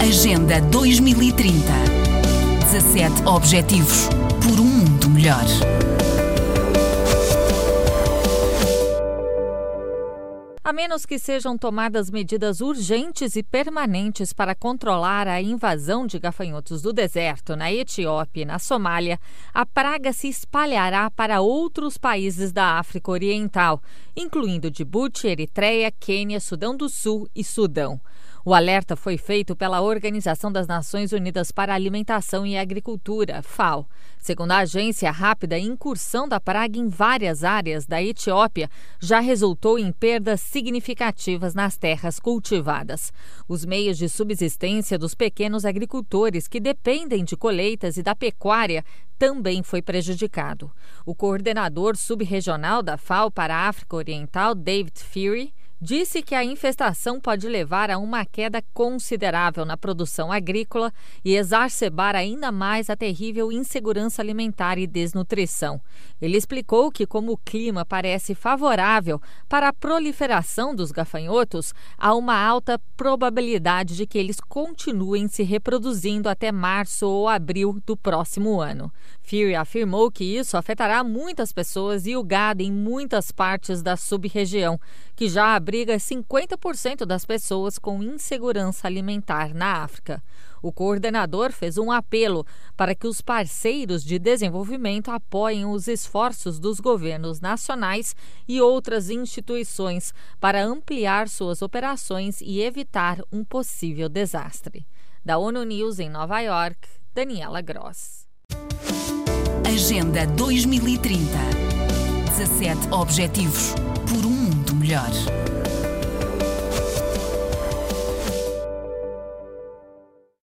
Agenda 2030. 17 Objetivos por um mundo melhor. A menos que sejam tomadas medidas urgentes e permanentes para controlar a invasão de gafanhotos do deserto na Etiópia e na Somália, a praga se espalhará para outros países da África Oriental, incluindo Djibouti, Eritreia, Quênia, Sudão do Sul e Sudão. O alerta foi feito pela Organização das Nações Unidas para a Alimentação e Agricultura, FAO. Segundo a agência, a rápida incursão da praga em várias áreas da Etiópia já resultou em perdas significativas nas terras cultivadas. Os meios de subsistência dos pequenos agricultores que dependem de colheitas e da pecuária também foi prejudicado. O coordenador subregional da FAO para a África Oriental, David Fury, disse que a infestação pode levar a uma queda considerável na produção agrícola e exacerbar ainda mais a terrível insegurança alimentar e desnutrição. Ele explicou que, como o clima parece favorável para a proliferação dos gafanhotos, há uma alta probabilidade de que eles continuem se reproduzindo até março ou abril do próximo ano. Fury afirmou que isso afetará muitas pessoas e o gado em muitas partes da sub-região, que já abriga 50% das pessoas com insegurança alimentar na África. O coordenador fez um apelo para que os parceiros de desenvolvimento apoiem os esforços dos governos nacionais e outras instituições para ampliar suas operações e evitar um possível desastre. Da ONU News em Nova York, Daniela Gross. Agenda 2030. 17 Objetivos por um mundo melhor.